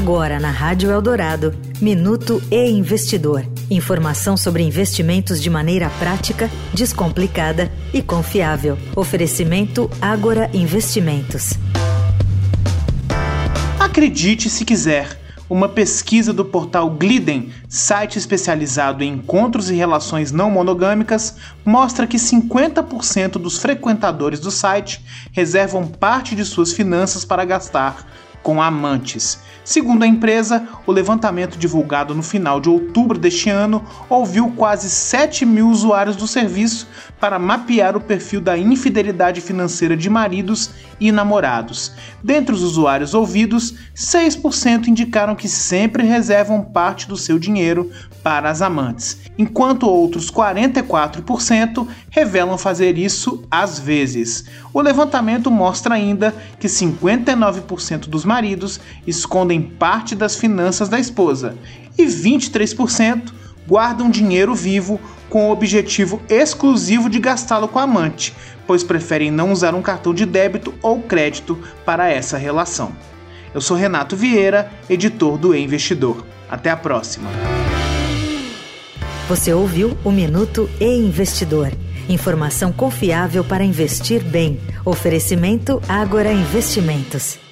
Agora na Rádio Eldorado, Minuto e Investidor. Informação sobre investimentos de maneira prática, descomplicada e confiável. Oferecimento Agora Investimentos. Acredite se quiser. Uma pesquisa do portal Gliden, site especializado em encontros e relações não monogâmicas, mostra que 50% dos frequentadores do site reservam parte de suas finanças para gastar com amantes. Segundo a empresa, o levantamento divulgado no final de outubro deste ano ouviu quase 7 mil usuários do serviço para mapear o perfil da infidelidade financeira de maridos e namorados. Dentre os usuários ouvidos, 6% indicaram que sempre reservam parte do seu dinheiro para as amantes, enquanto outros 44% revelam fazer isso às vezes. O levantamento mostra ainda que 59% dos maridos escondem parte das finanças da esposa e 23% guardam dinheiro vivo com o objetivo exclusivo de gastá-lo com a amante, pois preferem não usar um cartão de débito ou crédito para essa relação. Eu sou Renato Vieira, editor do e Investidor. Até a próxima. Você ouviu o Minuto e Investidor. Informação confiável para investir bem. Oferecimento Agora Investimentos.